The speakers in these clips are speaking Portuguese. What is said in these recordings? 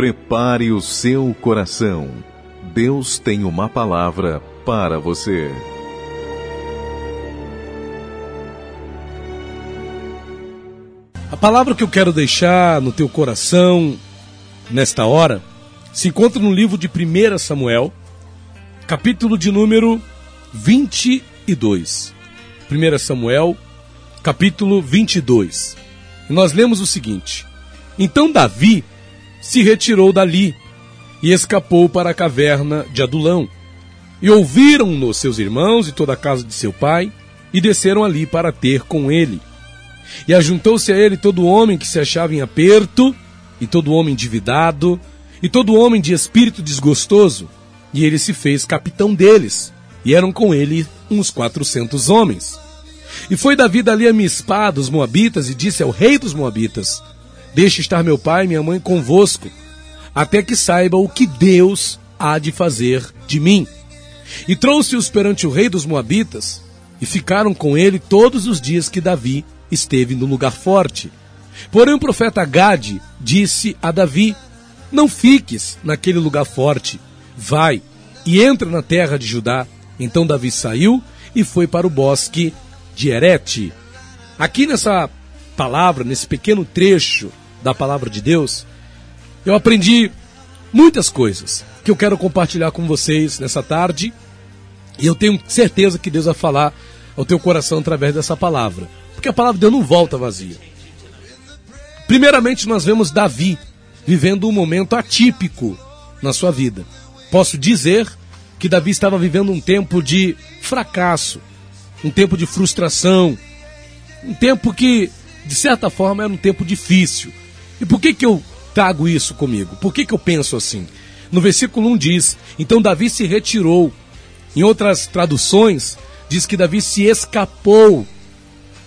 Prepare o seu coração. Deus tem uma palavra para você. A palavra que eu quero deixar no teu coração nesta hora se encontra no livro de 1 Samuel, capítulo de número 22. 1 Samuel, capítulo 22. E nós lemos o seguinte: Então Davi se retirou dali e escapou para a caverna de Adulão. E ouviram-no seus irmãos e toda a casa de seu pai, e desceram ali para ter com ele. E ajuntou-se a ele todo homem que se achava em aperto, e todo homem endividado, e todo homem de espírito desgostoso, e ele se fez capitão deles, e eram com ele uns quatrocentos homens. E foi Davi dali a Mispá dos Moabitas, e disse ao rei dos Moabitas, Deixe estar meu pai e minha mãe convosco, até que saiba o que Deus há de fazer de mim. E trouxe-os perante o rei dos Moabitas, e ficaram com ele todos os dias que Davi esteve no lugar forte. Porém, o profeta Gade disse a Davi: Não fiques naquele lugar forte, vai e entra na terra de Judá. Então Davi saiu e foi para o bosque de Erete. Aqui nessa palavra, nesse pequeno trecho da palavra de Deus, eu aprendi muitas coisas que eu quero compartilhar com vocês nessa tarde. E eu tenho certeza que Deus vai falar ao teu coração através dessa palavra. Porque a palavra de Deus não volta vazia. Primeiramente, nós vemos Davi vivendo um momento atípico na sua vida. Posso dizer que Davi estava vivendo um tempo de fracasso, um tempo de frustração, um tempo que, de certa forma, era um tempo difícil. E por que, que eu trago isso comigo? Por que, que eu penso assim? No versículo 1 diz: Então Davi se retirou. Em outras traduções, diz que Davi se escapou,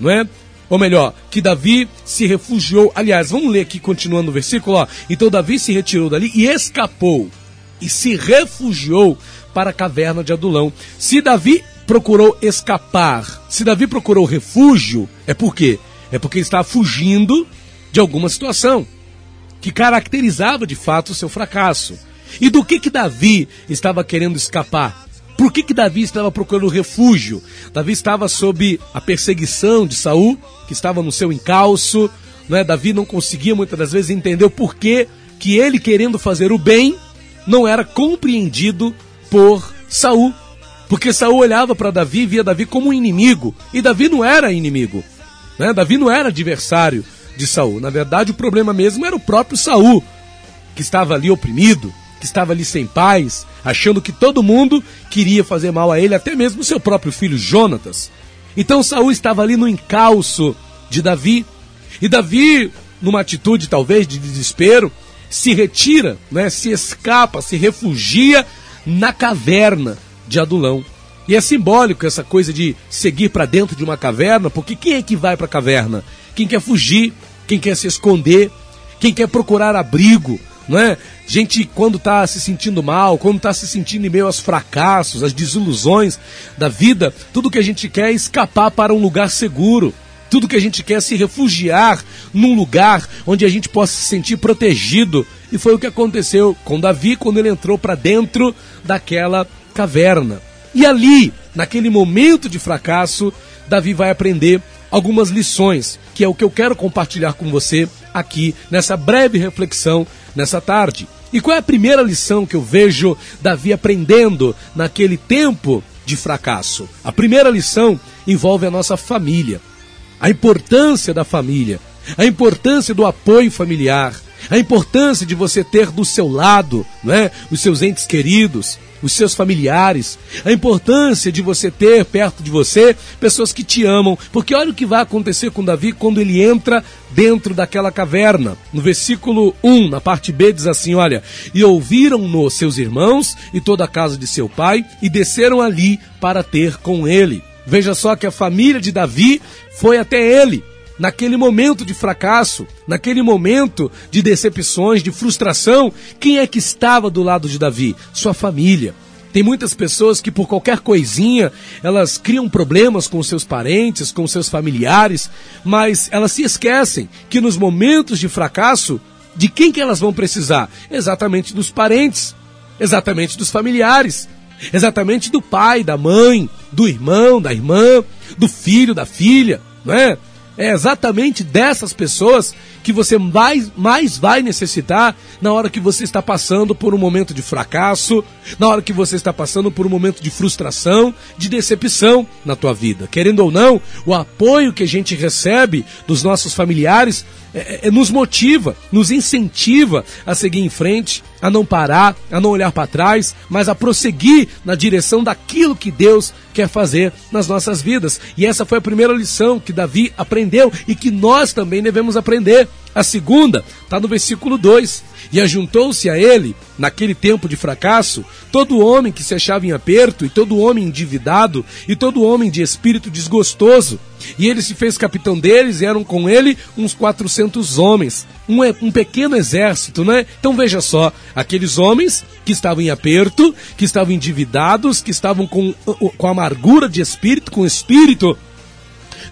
não é? Ou melhor, que Davi se refugiou. Aliás, vamos ler aqui continuando o versículo. Ó. Então Davi se retirou dali e escapou e se refugiou para a caverna de Adulão. Se Davi procurou escapar, se Davi procurou refúgio, é por quê? É porque ele estava fugindo de alguma situação que caracterizava de fato o seu fracasso. E do que que Davi estava querendo escapar? Por que que Davi estava procurando refúgio? Davi estava sob a perseguição de Saul, que estava no seu encalço, é? Davi não conseguia muitas das vezes entender o porquê que ele querendo fazer o bem não era compreendido por Saul. Porque Saul olhava para Davi e via Davi como um inimigo, e Davi não era inimigo. Né? Davi não era adversário de Saul. Na verdade, o problema mesmo era o próprio Saul, que estava ali oprimido, que estava ali sem paz, achando que todo mundo queria fazer mal a ele, até mesmo seu próprio filho Jonatas. Então Saul estava ali no encalço de Davi, e Davi, numa atitude talvez de desespero, se retira, né, se escapa, se refugia na caverna de Adulão. E é simbólico essa coisa de seguir para dentro de uma caverna, porque quem é que vai para a caverna? Quem quer fugir, quem quer se esconder, quem quer procurar abrigo, não é? Gente, quando está se sentindo mal, quando está se sentindo em meio aos fracassos, às desilusões da vida, tudo que a gente quer é escapar para um lugar seguro. Tudo que a gente quer é se refugiar num lugar onde a gente possa se sentir protegido. E foi o que aconteceu com Davi quando ele entrou para dentro daquela caverna. E ali, naquele momento de fracasso, Davi vai aprender algumas lições, que é o que eu quero compartilhar com você aqui nessa breve reflexão nessa tarde. E qual é a primeira lição que eu vejo Davi aprendendo naquele tempo de fracasso? A primeira lição envolve a nossa família, a importância da família, a importância do apoio familiar, a importância de você ter do seu lado né, os seus entes queridos, os seus familiares, a importância de você ter perto de você pessoas que te amam, porque olha o que vai acontecer com Davi quando ele entra dentro daquela caverna. No versículo 1, na parte B, diz assim: Olha, e ouviram-no seus irmãos e toda a casa de seu pai, e desceram ali para ter com ele. Veja só que a família de Davi foi até ele naquele momento de fracasso, naquele momento de decepções, de frustração, quem é que estava do lado de Davi? Sua família. Tem muitas pessoas que por qualquer coisinha elas criam problemas com seus parentes, com seus familiares, mas elas se esquecem que nos momentos de fracasso De quem que elas vão precisar? Exatamente dos parentes, exatamente dos familiares, exatamente do pai, da mãe, do irmão, da irmã, do filho, da filha, não é? É exatamente dessas pessoas que você mais, mais vai necessitar na hora que você está passando por um momento de fracasso, na hora que você está passando por um momento de frustração, de decepção na tua vida. Querendo ou não, o apoio que a gente recebe dos nossos familiares é, é, é nos motiva, nos incentiva a seguir em frente, a não parar, a não olhar para trás, mas a prosseguir na direção daquilo que Deus quer fazer nas nossas vidas. E essa foi a primeira lição que Davi aprendeu e que nós também devemos aprender. A segunda está no versículo 2. E ajuntou-se a ele, naquele tempo de fracasso, todo homem que se achava em aperto, e todo homem endividado, e todo homem de espírito desgostoso. E ele se fez capitão deles, e eram com ele uns 400 homens. Um, um pequeno exército, né? Então veja só, aqueles homens que estavam em aperto, que estavam endividados, que estavam com, com amargura de espírito, com espírito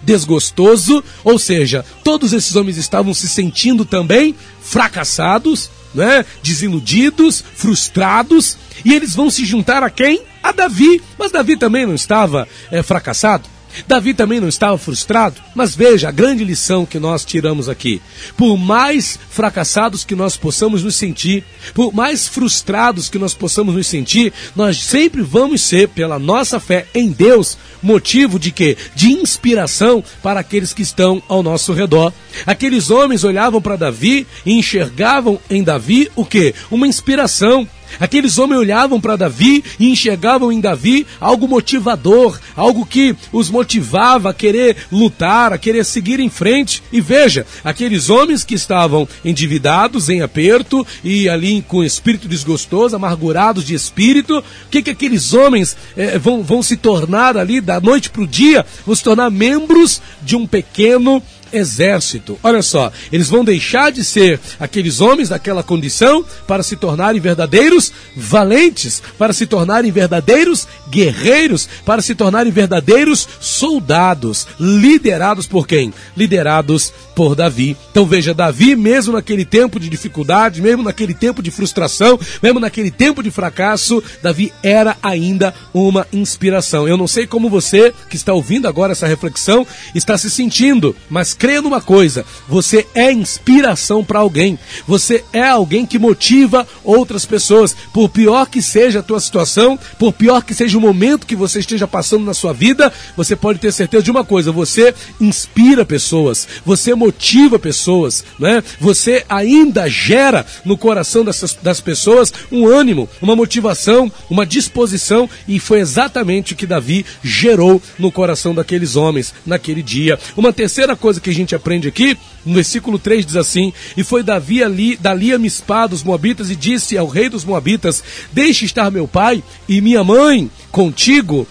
desgostoso, ou seja, todos esses homens estavam se sentindo também fracassados, né? desiludidos, frustrados, e eles vão se juntar a quem? A Davi. Mas Davi também não estava é, fracassado? Davi também não estava frustrado, mas veja a grande lição que nós tiramos aqui. Por mais fracassados que nós possamos nos sentir, por mais frustrados que nós possamos nos sentir, nós sempre vamos ser, pela nossa fé em Deus, motivo de quê? De inspiração para aqueles que estão ao nosso redor. Aqueles homens olhavam para Davi e enxergavam em Davi o quê? Uma inspiração Aqueles homens olhavam para Davi e enxergavam em Davi algo motivador, algo que os motivava a querer lutar, a querer seguir em frente. E veja, aqueles homens que estavam endividados, em aperto e ali com espírito desgostoso, amargurados de espírito, o que, que aqueles homens eh, vão, vão se tornar ali da noite para o dia? Vão se tornar membros de um pequeno exército. Olha só, eles vão deixar de ser aqueles homens daquela condição para se tornarem verdadeiros valentes, para se tornarem verdadeiros guerreiros, para se tornarem verdadeiros soldados, liderados por quem? Liderados por Davi. Então veja, Davi, mesmo naquele tempo de dificuldade, mesmo naquele tempo de frustração, mesmo naquele tempo de fracasso, Davi era ainda uma inspiração. Eu não sei como você que está ouvindo agora essa reflexão está se sentindo, mas creia numa coisa: você é inspiração para alguém. Você é alguém que motiva outras pessoas. Por pior que seja a tua situação, por pior que seja o momento que você esteja passando na sua vida, você pode ter certeza de uma coisa: você inspira pessoas, você motiva pessoas, né? Você ainda gera no coração dessas, das pessoas um ânimo, uma motivação, uma disposição, e foi exatamente o que Davi gerou no coração daqueles homens naquele dia. Uma terceira coisa que que a gente aprende aqui, no versículo 3 diz assim: E foi Davi ali, dali a Mispá dos Moabitas, e disse ao rei dos Moabitas: Deixe estar meu pai e minha mãe contigo,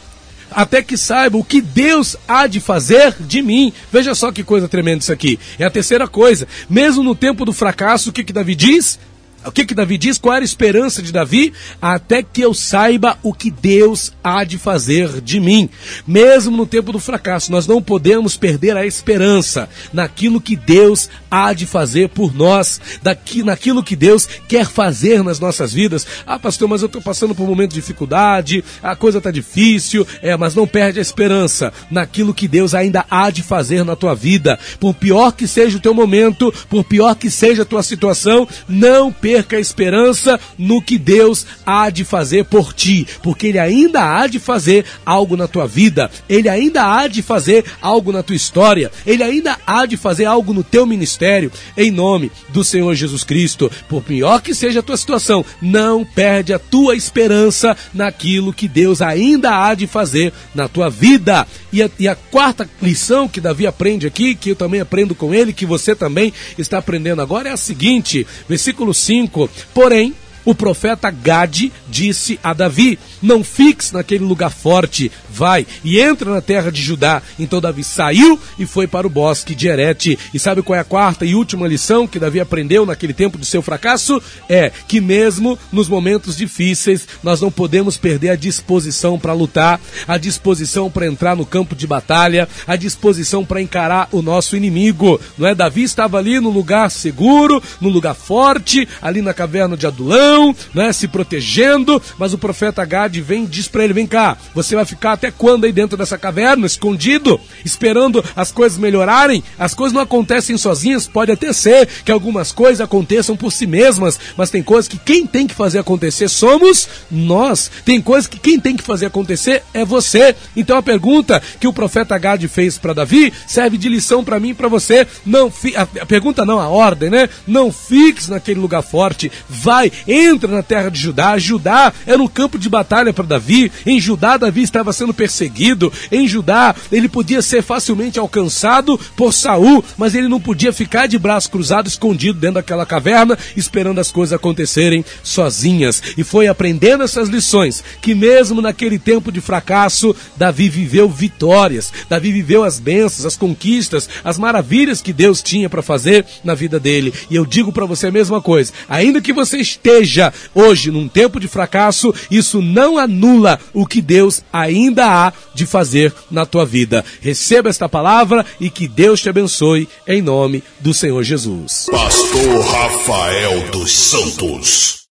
até que saiba o que Deus há de fazer de mim. Veja só que coisa tremenda isso aqui. É a terceira coisa. Mesmo no tempo do fracasso, o que, que Davi diz? O que que Davi diz? Qual era a esperança de Davi? Até que eu saiba o que Deus há de fazer de mim. Mesmo no tempo do fracasso, nós não podemos perder a esperança naquilo que Deus há de fazer por nós, daqui, naquilo que Deus quer fazer nas nossas vidas. Ah, pastor, mas eu estou passando por um momento de dificuldade, a coisa está difícil, é, mas não perde a esperança naquilo que Deus ainda há de fazer na tua vida. Por pior que seja o teu momento, por pior que seja a tua situação, não perca perca a esperança no que Deus há de fazer por ti, porque Ele ainda há de fazer algo na tua vida, Ele ainda há de fazer algo na tua história, Ele ainda há de fazer algo no teu ministério, em nome do Senhor Jesus Cristo. Por pior que seja a tua situação, não perde a tua esperança naquilo que Deus ainda há de fazer na tua vida. E a, e a quarta lição que Davi aprende aqui, que eu também aprendo com ele, que você também está aprendendo agora, é a seguinte: versículo 5 5. Porém, O profeta Gade disse a Davi: Não fiques naquele lugar forte, vai e entra na terra de Judá. Então Davi saiu e foi para o bosque de Erete. E sabe qual é a quarta e última lição que Davi aprendeu naquele tempo de seu fracasso? É que mesmo nos momentos difíceis, nós não podemos perder a disposição para lutar, a disposição para entrar no campo de batalha, a disposição para encarar o nosso inimigo. Não é? Davi estava ali no lugar seguro, no lugar forte, ali na caverna de Adulão, né, se protegendo, mas o profeta Gad vem e diz para ele: vem cá, você vai ficar até quando aí dentro dessa caverna, escondido, esperando as coisas melhorarem? As coisas não acontecem sozinhas, pode até ser que algumas coisas aconteçam por si mesmas, mas tem coisas que quem tem que fazer acontecer somos nós. Tem coisas que quem tem que fazer acontecer é você. Então a pergunta que o profeta Gad fez para Davi serve de lição para mim e para você. Não fi... a pergunta não, a ordem, né? Não fiques naquele lugar forte. Vai, entra na terra de Judá. Judá era um campo de batalha para Davi. Em Judá, Davi estava sendo perseguido. Em Judá, ele podia ser facilmente alcançado por Saul, mas ele não podia ficar de braço cruzado, escondido dentro daquela caverna, esperando as coisas acontecerem sozinhas. E foi aprendendo essas lições que, mesmo naquele tempo de fracasso, Davi viveu vitórias. Davi viveu as bênçãos, as conquistas, as maravilhas que Deus tinha para fazer na vida dele. E eu digo para você a mesma coisa. Ainda que você esteja hoje num tempo de fracasso, isso não anula o que Deus ainda há de fazer na tua vida. Receba esta palavra e que Deus te abençoe em nome do Senhor Jesus. Pastor Rafael dos Santos.